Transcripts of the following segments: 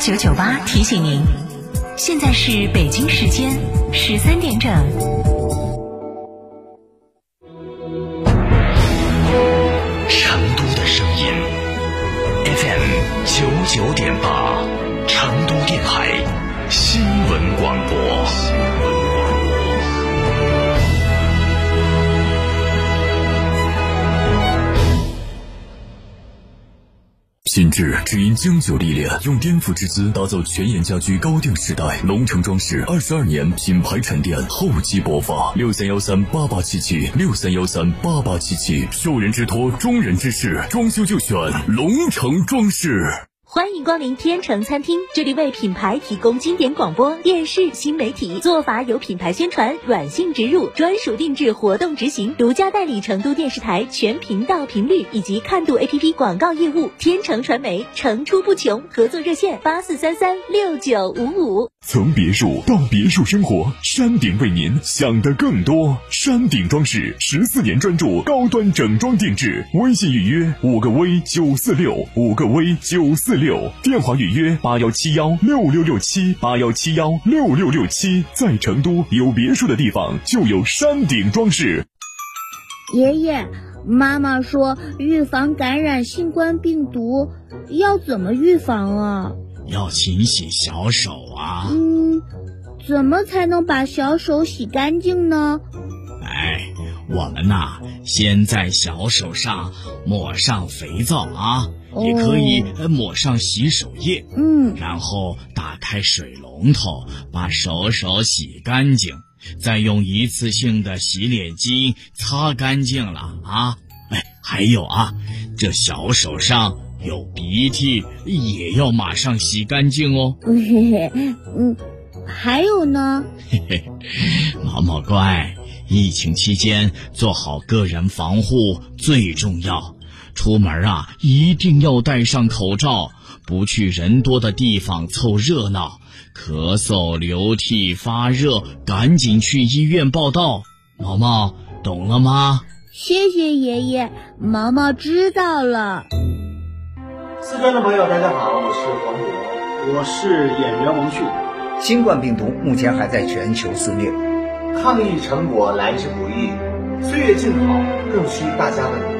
九九八提醒您，现在是北京时间十三点整。品质只因经久历练，用颠覆之姿打造全岩家居高定时代。龙城装饰二十二年品牌沉淀，厚积薄发。六三幺三八八七七，六三幺三八八七七，受人之托，忠人之事，装修就选龙城装饰。欢迎光临天成餐厅，这里为品牌提供经典广播电视新媒体做法，有品牌宣传、软性植入、专属定制活动执行，独家代理成都电视台全频道频率以及看度 APP 广告业务。天成传媒层出不穷，合作热线八四三三六九五五。从别墅到别墅生活，山顶为您想的更多。山顶装饰十四年专注高端整装定制，微信预约五个 V 九四六五个 V 九四六，电话预约八幺七幺六六六七八幺七幺六六六七。在成都有别墅的地方就有山顶装饰。爷爷，妈妈说预防感染新冠病毒要怎么预防啊？要勤洗小手啊！嗯，怎么才能把小手洗干净呢？哎，我们呐，先在小手上抹上肥皂啊，哦也可以呃抹上洗手液，嗯，然后打开水龙头，把手手洗干净，再用一次性的洗脸巾擦干净了啊！哎，还有啊，这小手上有鼻涕也要马上洗干净哦。嘿嘿，嗯，还有呢？嘿嘿，毛毛乖，疫情期间做好个人防护最重要。出门啊，一定要戴上口罩，不去人多的地方凑热闹。咳嗽、流涕、发热，赶紧去医院报道。毛毛，懂了吗？谢谢爷爷，毛毛知道了。四川的朋友，大家好，我是黄渤，我是演员王迅。新冠病毒目前还在全球肆虐，抗疫成果来之不易，岁月静好更需大家的努力。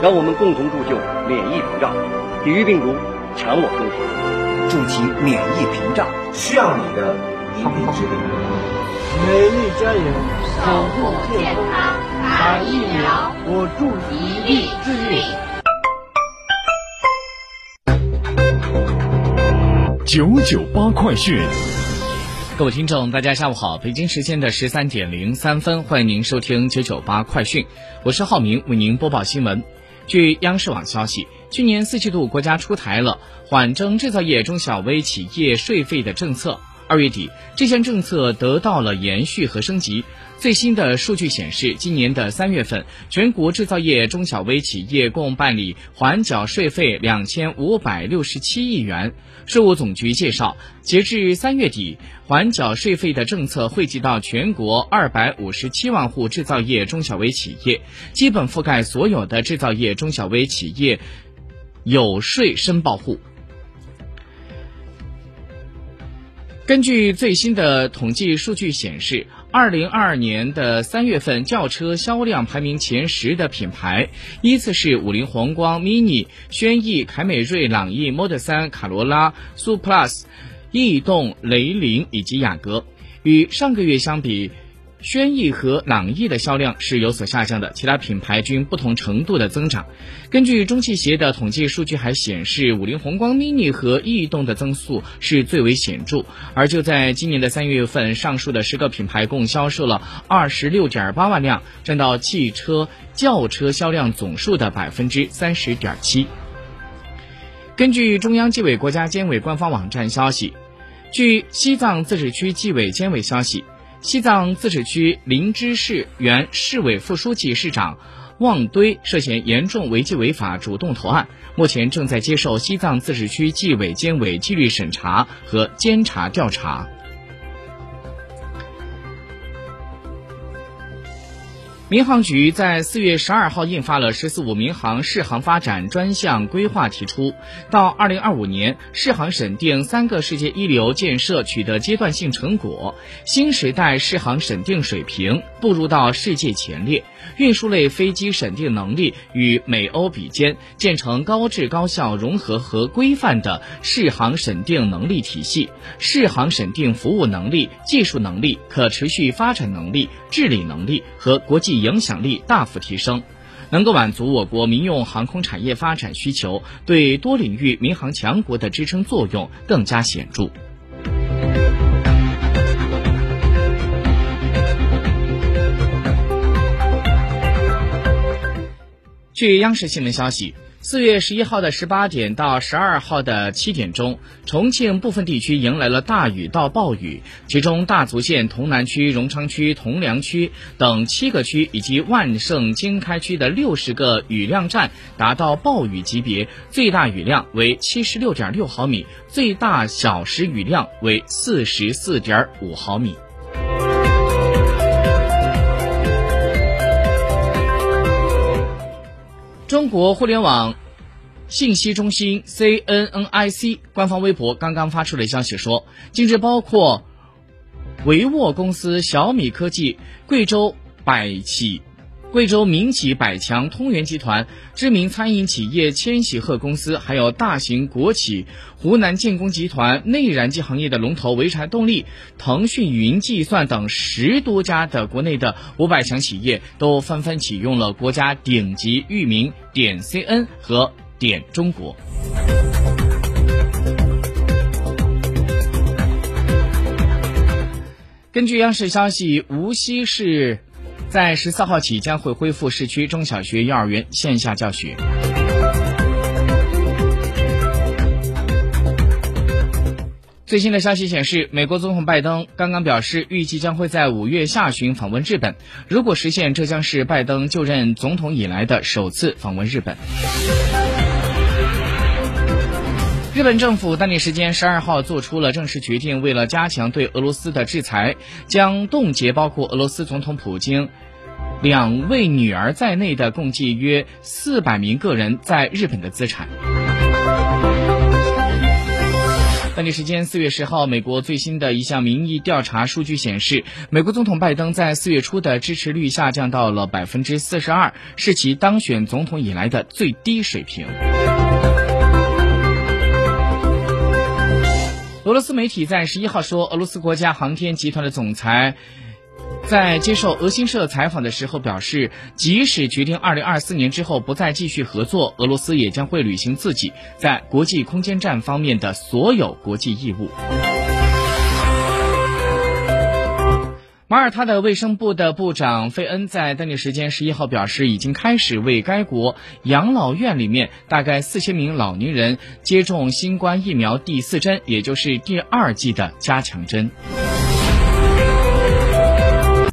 让我们共同铸就免疫屏障，抵御病毒，强我中华。筑起免疫屏障，需要你的一臂之力。美丽加油，守护健康，打疫苗，我助一臂之力。九九八快讯，各位听众，大家下午好，北京时间的十三点零三分，欢迎您收听九九八快讯，我是浩明，为您播报新闻。据央视网消息，去年四季度国家出台了缓征制造业中小微企业税费的政策。二月底，这项政策得到了延续和升级。最新的数据显示，今年的三月份，全国制造业中小微企业共办理缓缴税费两千五百六十七亿元。税务总局介绍，截至三月底，缓缴税费的政策惠及到全国二百五十七万户制造业中小微企业，基本覆盖所有的制造业中小微企业有税申报户。根据最新的统计数据显示，二零二二年的三月份轿车销量排名前十的品牌，依次是五菱宏光、mini、轩逸、凯美瑞、朗逸、Model 3、卡罗拉、Su Plus、逸动、雷凌以及雅阁。与上个月相比，轩逸和朗逸的销量是有所下降的，其他品牌均不同程度的增长。根据中汽协的统计数据还显示，五菱宏光 mini 和逸动的增速是最为显著。而就在今年的三月份，上述的十个品牌共销售了二十六点八万辆，占到汽车轿车销量总数的百分之三十点七。根据中央纪委国家监委官方网站消息。据西藏自治区纪委监委消息，西藏自治区林芝市原市委副书记、市长旺堆涉嫌严重违纪违法，主动投案，目前正在接受西藏自治区纪委监委纪律审查和监察调查。民航局在四月十二号印发了“十四五”民航适航发展专项规划，提出到二零二五年，适航审定三个世界一流建设取得阶段性成果，新时代适航审定水平步入到世界前列，运输类飞机审定能力与美欧比肩，建成高质高效、融合和规范的适航审定能力体系，适航审定服务能力、技术能力、可持续发展能力、治理能力和国际影响力大幅提升，能够满足我国民用航空产业发展需求，对多领域民航强国的支撑作用更加显著。据央视新闻消息。四月十一号的十八点到十二号的七点钟，重庆部分地区迎来了大雨到暴雨，其中大足县潼南区、荣昌区、铜梁区等七个区以及万盛经开区的六十个雨量站达到暴雨级别，最大雨量为七十六点六毫米，最大小时雨量为四十四点五毫米。中国互联网信息中心 CNNIC 官方微博刚刚发出了消息说，近日包括维沃公司、小米科技、贵州百企。贵州民企百强、通源集团、知名餐饮企业千禧鹤公司，还有大型国企湖南建工集团、内燃机行业的龙头潍柴动力、腾讯云计算等十多家的国内的五百强企业，都纷纷启用了国家顶级域名点 cn 和点中国。根据央视消息，无锡市。在十四号起将会恢复市区中小学、幼儿园线下教学。最新的消息显示，美国总统拜登刚刚表示，预计将会在五月下旬访问日本。如果实现，这将是拜登就任总统以来的首次访问日本。日本政府当地时间十二号做出了正式决定，为了加强对俄罗斯的制裁，将冻结包括俄罗斯总统普京两位女儿在内的共计约四百名个人在日本的资产。当地时间四月十号，美国最新的一项民意调查数据显示，美国总统拜登在四月初的支持率下降到了百分之四十二，是其当选总统以来的最低水平。俄罗斯媒体在十一号说，俄罗斯国家航天集团的总裁在接受俄新社采访的时候表示，即使决定二零二四年之后不再继续合作，俄罗斯也将会履行自己在国际空间站方面的所有国际义务。马耳他的卫生部的部长费恩在当地时间十一号表示，已经开始为该国养老院里面大概四千名老年人接种新冠疫苗第四针，也就是第二剂的加强针。